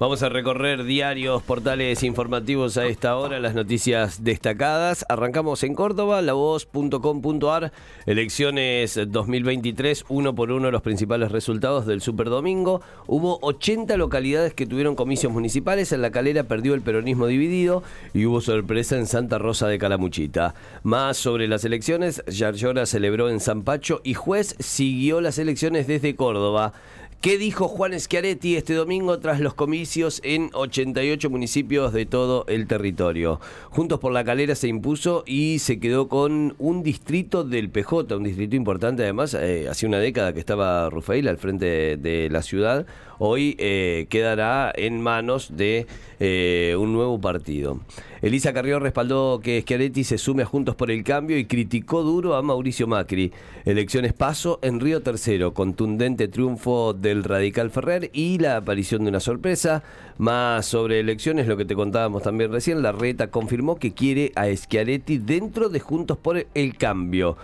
Vamos a recorrer diarios, portales informativos a esta hora, las noticias destacadas. Arrancamos en Córdoba, lavoz.com.ar, elecciones 2023, uno por uno los principales resultados del Superdomingo. Hubo 80 localidades que tuvieron comicios municipales, en La Calera perdió el peronismo dividido y hubo sorpresa en Santa Rosa de Calamuchita. Más sobre las elecciones, Yarlora celebró en San Pacho y Juez siguió las elecciones desde Córdoba. ¿Qué dijo Juan Schiaretti este domingo tras los comicios en 88 municipios de todo el territorio? Juntos por la Calera se impuso y se quedó con un distrito del PJ, un distrito importante además, eh, hace una década que estaba Rufail al frente de la ciudad, hoy eh, quedará en manos de eh, un nuevo partido. Elisa Carrió respaldó que Schiaretti se sume a Juntos por el Cambio y criticó duro a Mauricio Macri. Elecciones paso en Río Tercero, contundente triunfo del radical Ferrer y la aparición de una sorpresa. Más sobre elecciones, lo que te contábamos también recién, la reta confirmó que quiere a Schiaretti dentro de Juntos por el Cambio.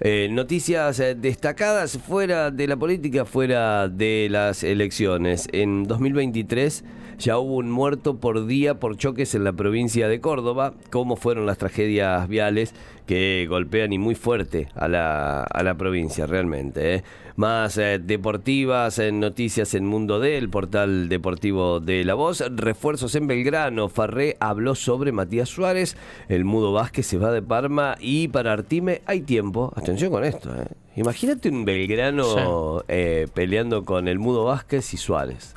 Eh, noticias eh, destacadas fuera de la política, fuera de las elecciones. En 2023 ya hubo un muerto por día por choques en la provincia de Córdoba. ¿Cómo fueron las tragedias viales que golpean y muy fuerte a la, a la provincia realmente? Eh? Más deportivas, en noticias en Mundo D, el portal deportivo de La Voz. Refuerzos en Belgrano. Farré habló sobre Matías Suárez. El Mudo Vázquez se va de Parma y para Artime hay tiempo. Atención con esto. ¿eh? Imagínate un Belgrano eh, peleando con el Mudo Vázquez y Suárez.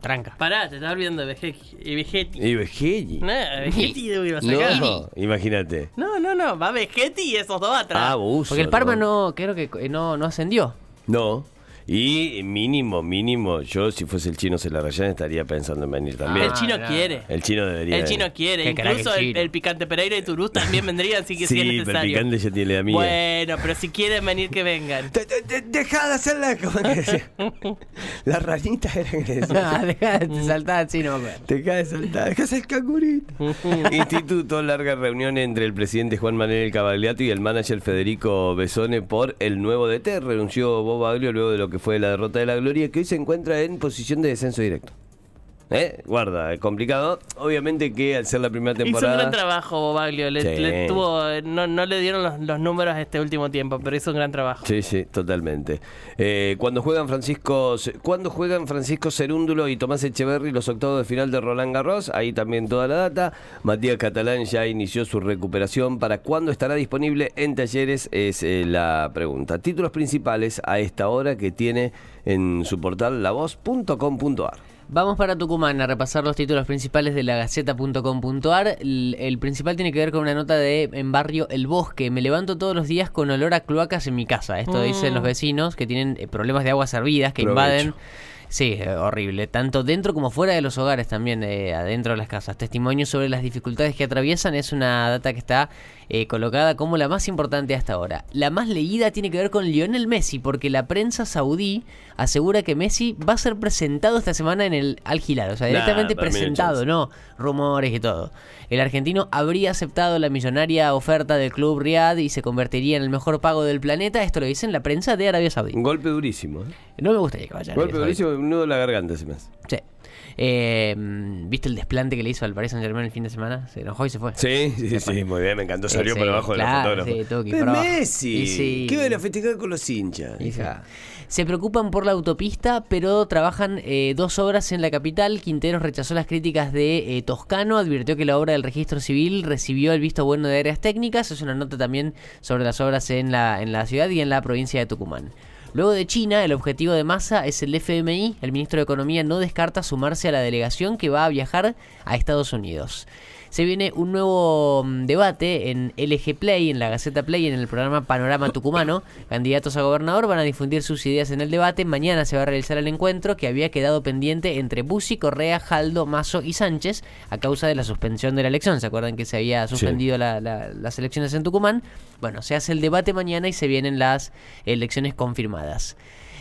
Tranca. Pará, te estás olvidando de Vegetti. Y Vegetti. Y Vegetti. No, Vegetti iba a sacar. No, imagínate. No, no, no. Va Vegetti y esos dos atrás. Ah, abuso. Porque el Parma ¿no? no, creo que eh, no, no ascendió. No. Y mínimo, mínimo, yo si fuese el chino Celarrayán estaría pensando en venir también. el chino no. quiere. El chino debería. El chino quiere. Incluso el el, chino. el picante Pereira y Turús también vendrían si que si es Sí, pero el picante ya tiene la mía. Bueno, pero si quieren venir, que vengan. Deja de hacerla como que decía. La ranita era que decía. Ah, Dejá de saltar, sí, no me acuerdo. Te cae saltar, el cangurito. Instituto, larga reunión entre el presidente Juan Manuel Cavagliato y el manager Federico Besone por el nuevo DT. Renunció Bob Aglio luego de lo que fue la derrota de la Gloria, que hoy se encuentra en posición de descenso directo. ¿Eh? Guarda, es complicado. Obviamente que al ser la primera Hizo un temporada. gran trabajo, Bobaglio. Le, Sí. le tuvo, no, no le dieron los, los números este último tiempo, pero hizo un gran trabajo. Sí, sí, totalmente. Eh, cuando juegan Francisco, cuando juegan Francisco Cerúndulo y Tomás Echeverry los octavos de final de Roland Garros, ahí también toda la data. Matías Catalán ya inició su recuperación. ¿Para cuándo estará disponible en talleres? Es eh, la pregunta. Títulos principales a esta hora que tiene en su portal lavoz.com.ar. Vamos para Tucumán a repasar los títulos principales de la Gaceta.com.ar. El, el principal tiene que ver con una nota de en barrio El Bosque. Me levanto todos los días con olor a cloacas en mi casa. Esto dicen los vecinos que tienen eh, problemas de aguas servidas que Provecho. invaden. Sí, horrible. Tanto dentro como fuera de los hogares también, eh, adentro de las casas. Testimonios sobre las dificultades que atraviesan es una data que está eh, colocada como la más importante hasta ahora. La más leída tiene que ver con Lionel Messi, porque la prensa saudí asegura que Messi va a ser presentado esta semana en el Al Hilal. O sea, directamente presentado, no rumores y todo. El argentino habría aceptado la millonaria oferta del club Riyadh y se convertiría en el mejor pago del planeta. Esto lo dice en la prensa de Arabia Saudí. Un golpe durísimo. ¿eh? No me gustaría que vaya Golpe durísimo, un nudo en la garganta se me hace. Sí. Eh, ¿Viste el desplante que le hizo al Paris Saint Germain el fin de semana? Se enojó y se fue. Sí, sí, sí, muy bien, me encantó. Salió Sí, por abajo de la claro, fotógrafa. sí, tuvo que ir ¡De por abajo. Messi! Sí. ¿Qué van a festejar con los hinchas? Sí. hija? Se preocupan por la autopista, pero trabajan eh, dos obras en la capital. Quinteros rechazó las críticas de eh, Toscano, advirtió que la obra del registro civil recibió el visto bueno de áreas técnicas. Es una nota también sobre las obras en la, en la ciudad y en la provincia de Tucumán. Luego de China, el objetivo de Massa es el FMI. El ministro de Economía no descarta sumarse a la delegación que va a viajar a Estados Unidos. Se viene un nuevo mm, debate en LG Play, en la Gaceta Play, en el programa Panorama Tucumano. Candidatos a gobernador van a difundir sus ideas en el debate. Mañana se va a realizar el encuentro que había quedado pendiente entre Bussi, Correa, Jaldo, Mazo y Sánchez a causa de la suspensión de la elección. ¿Se acuerdan que se había suspendido la- la- las elecciones en Tucumán? Bueno, se hace el debate mañana y se vienen las elecciones confirmadas.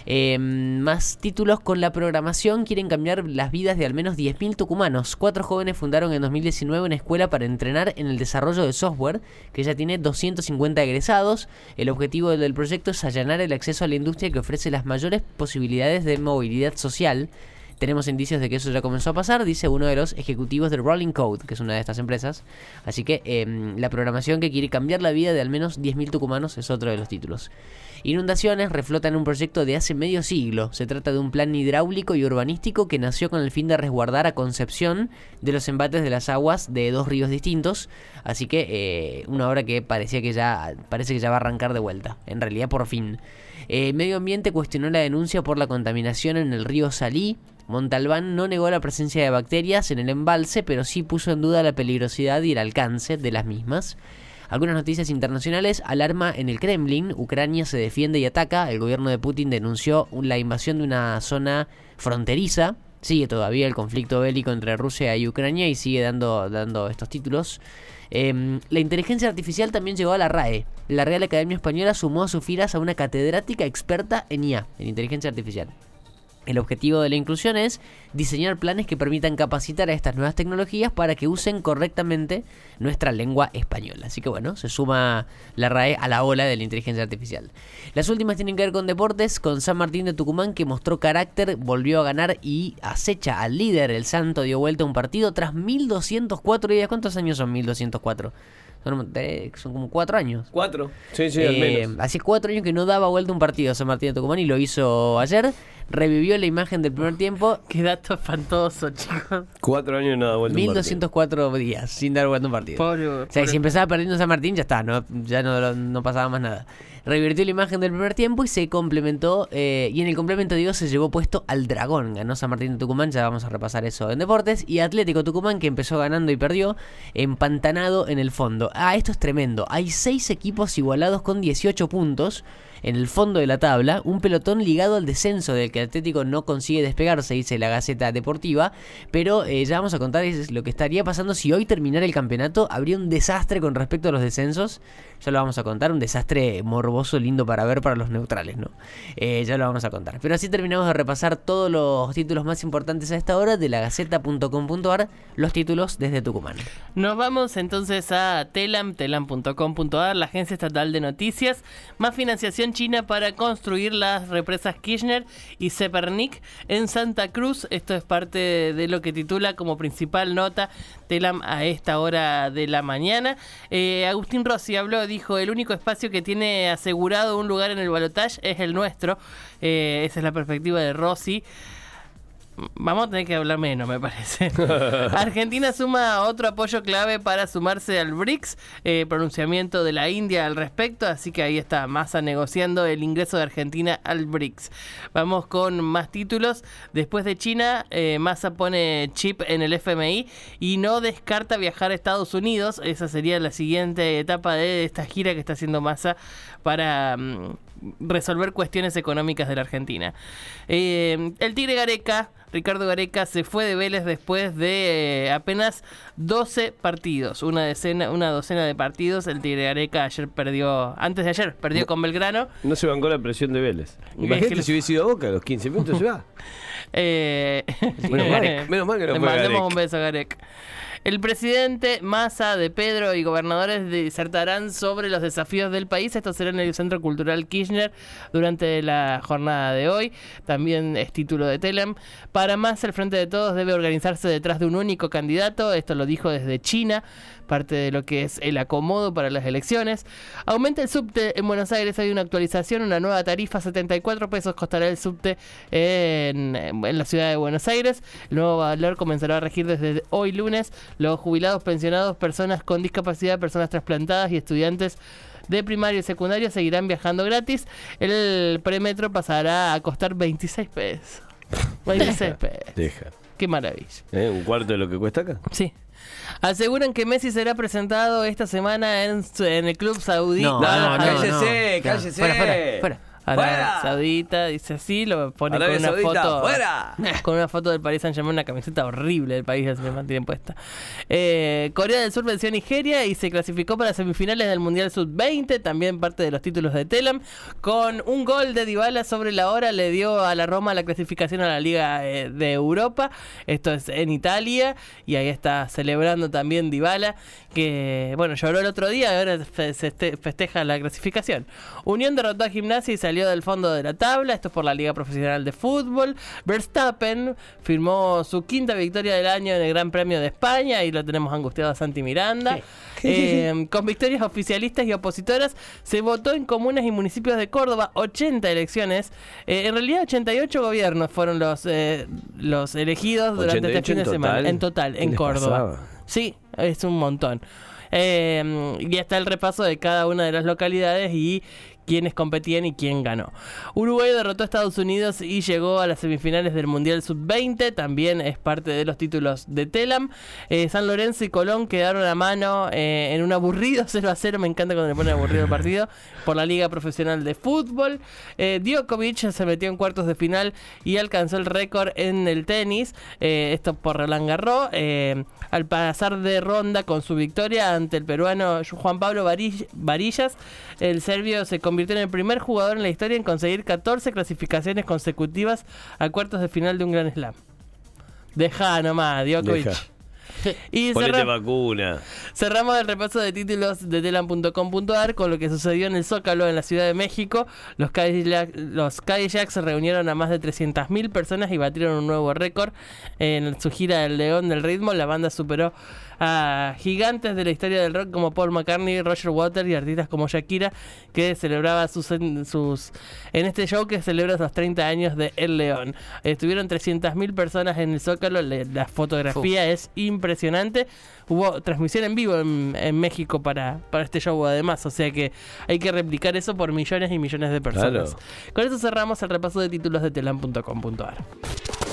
Eh, más títulos con la programación quieren cambiar las vidas de al menos 10.000 tucumanos. Cuatro jóvenes fundaron en 2019 una escuela para entrenar en el desarrollo de software que ya tiene 250 egresados. El objetivo del proyecto es allanar el acceso a la industria que ofrece las mayores posibilidades de movilidad social tenemos indicios de que eso ya comenzó a pasar, dice uno de los ejecutivos de Rolling Code, que es una de estas empresas. Así que em, la programación que quiere cambiar la vida de al menos 10.000 tucumanos es otro de los títulos. Inundaciones reflotan un proyecto de hace medio siglo. Se trata de un plan hidráulico y urbanístico que nació con el fin de resguardar a Concepción de los embates de las aguas de dos ríos distintos. Así que eh, una obra que parecía que ya parece que ya va a arrancar de vuelta. En realidad por fin. Eh, medio Ambiente cuestionó la denuncia por la contaminación en el río Salí. Montalbán no negó la presencia de bacterias en el embalse, pero sí puso en duda la peligrosidad y el alcance de las mismas. Algunas noticias internacionales, alarma en el Kremlin, Ucrania se defiende y ataca, el gobierno de Putin denunció la invasión de una zona fronteriza, sigue todavía el conflicto bélico entre Rusia y Ucrania y sigue dando, dando estos títulos. Em, la inteligencia artificial también llegó a la RAE. La Real Academia Española sumó a sus filas a una catedrática experta en IA, en inteligencia artificial. El objetivo de la inclusión es diseñar planes que permitan capacitar a estas nuevas tecnologías para que usen correctamente nuestra lengua española. Así que bueno, se suma la RAE a la ola de la inteligencia artificial. Las últimas tienen que ver con deportes, con San Martín de Tucumán que mostró carácter, volvió a ganar y acecha al líder. El Santo dio vuelta a un partido tras 1204 días. ¿Cuántos años son 1204? Son, son como cuatro años. Cuatro. Sí, sí, al Eh, menos. hace cuatro años que no daba vuelta un partido San Martín de Tucumán y lo hizo ayer. Revivió la imagen del primer tiempo. Qué dato espantoso, chicos. Cuatro años y no da vuelta un partido. 1204 días sin dar vuelta un partido. Pobre, O sea, pobre- si empezaba perdiendo San Martín, ya está, no, ya no, no pasaba más nada. Revirtió la imagen del primer tiempo y se complementó. eh, y en el complemento, digo, se llevó puesto al Dragón. Ganó San Martín de Tucumán, ya vamos a repasar eso en deportes. Y Atlético Tucumán, que empezó ganando y perdió, empantanado en el fondo. Ah, esto es tremendo. Hay seis equipos igualados con 18 puntos. En el fondo de la tabla, un pelotón ligado al descenso del que Atlético no consigue despegarse, dice la Gaceta Deportiva. Pero eh, ya vamos a contar lo que estaría pasando si hoy terminara el campeonato. Habría un desastre con respecto a los descensos. Ya lo vamos a contar, un desastre morboso, lindo para ver para los neutrales, ¿no? Eh, ya lo vamos a contar. Pero así terminamos de repasar todos los títulos más importantes a esta hora de la Gaceta.com.ar, los títulos desde Tucumán. Nos vamos entonces a telam, telam.com.ar, la agencia estatal de noticias. Más financiación china para construir las represas Kirchner y Sepernik en Santa Cruz. Esto es parte de lo que titula como principal nota Telam a esta hora de la mañana. Eh, Agustín Rossi habló, dijo, el único espacio que tiene asegurado un lugar en el balotaje es el nuestro. Eh, esa es la perspectiva de Rossi. Vamos a tener que hablar menos, me parece. Argentina suma otro apoyo clave para sumarse al BRICS, eh, pronunciamiento de la India al respecto, así que ahí está Massa negociando el ingreso de Argentina al BRICS. Vamos con más títulos. Después de China, eh, Massa pone chip en el FMI y no descarta viajar a Estados Unidos. Esa sería la siguiente etapa de esta gira que está haciendo Massa para... mm, resolver cuestiones económicas de la Argentina. Eh, el Tigre Gareca, Ricardo Gareca, se fue de Vélez después de eh, apenas 12 partidos, una decena, una docena de partidos. El Tigre Gareca ayer perdió, antes de ayer, perdió con Belgrano. No se bancó la presión de Vélez. Es Imagínate que- si hubiese ido a Boca a los 15 minutos se va. Eh, Menos mal- menos mal que no Le fue mandamos Garek. un beso a Garek. El presidente Massa de Pedro y gobernadores disertarán sobre los desafíos del país. Esto será en el Centro Cultural Kirchner durante la jornada de hoy. También es título de Telem. Para más, el Frente de Todos debe organizarse detrás de un único candidato. Esto lo dijo desde China, parte de lo que es el acomodo para las elecciones. Aumenta el subte en Buenos Aires. Hay una actualización, una nueva tarifa. 74 pesos costará el subte en, en la ciudad de Buenos Aires. El nuevo valor comenzará a regir desde hoy lunes. Los jubilados, pensionados, personas con discapacidad, personas trasplantadas y estudiantes de primario y secundario seguirán viajando gratis. El premetro pasará a costar 26 pesos. 26 pesos. Deja. Qué maravilla. ¿Eh? ¿Un cuarto de lo que cuesta acá? Sí. Aseguran que Messi será presentado esta semana en, el club saudí. No, No, no, no, cállese, no. cállese. Fuera, fuera, fuera. Arabia ¡Fuera! Saudita, dice así, lo pone con una Saudita, foto. ¡fuera! Con una foto del Paris Saint Germain, una camiseta horrible del país se mantiene puesta. Eh, Corea del Sur venció a Nigeria y se clasificó para semifinales del Mundial Sub-20, también parte de los títulos de Telam. Con un gol de Dybala sobre la hora le dio a la Roma la clasificación a la Liga eh, de Europa. Esto es en Italia y ahí está celebrando también Dybala, que bueno, lloró el otro día y ahora se este- festeja la clasificación. Unión derrotó a Gimnasia y salió del fondo de la tabla. Esto es por la Liga Profesional de Fútbol. Verstappen firmó su quinta victoria del año en el Gran Premio de España y lo tenemos angustiado a Santi Miranda. Eh, con victorias oficialistas y opositoras se votó en comunas y municipios de Córdoba 80 elecciones. Eh, en realidad 88 gobiernos fueron los, eh, los elegidos durante este 88 fin de semana. total. En total, ¿Qué en Córdoba. pasaba? Sí, es un montón. Eh, y está el repaso de cada una de las localidades y quiénes competían y quién ganó. Uruguay derrotó a Estados Unidos y llegó a las semifinales del Mundial Sub-20, también es parte de los títulos de Telam. Eh, San Lorenzo y Colón quedaron a mano eh, en un aburrido 0 a 0, me encanta cuando le ponen aburrido el partido, por la Liga Profesional de Fútbol. Eh, Djokovic se metió en cuartos de final y alcanzó el récord en el tenis, esto por Roland Garros, al pasar de ronda con su victoria ante el peruano Juan Pablo Varill- Varillas, el serbio se convirtió en el primer jugador en la historia en conseguir 14 clasificaciones consecutivas a cuartos de final de un Gran Slam. Deja nomás, Djokovic. Deja. Y Ponete cerra- vacuna. Cerramos el repaso de títulos de telam.com.ar con lo que sucedió en el Zócalo en la Ciudad de México. Los Cadillac, los Cadillacs reunieron a más de 300.000 personas y batieron un nuevo récord. En su gira del León del Ritmo, la banda superó a gigantes de la historia del rock como Paul McCartney, Roger Waters y artistas como Shakira, que celebraba sus, en, sus en este show que celebra los 30 años de El León. Estuvieron 300.000 personas en el Zócalo, le- la fotografía es impresionante. Hubo transmisión en vivo en, en México para, para este show además, o sea que hay que replicar eso por millones y millones de personas. Claro. Con eso cerramos el repaso de títulos de telam.com.ar.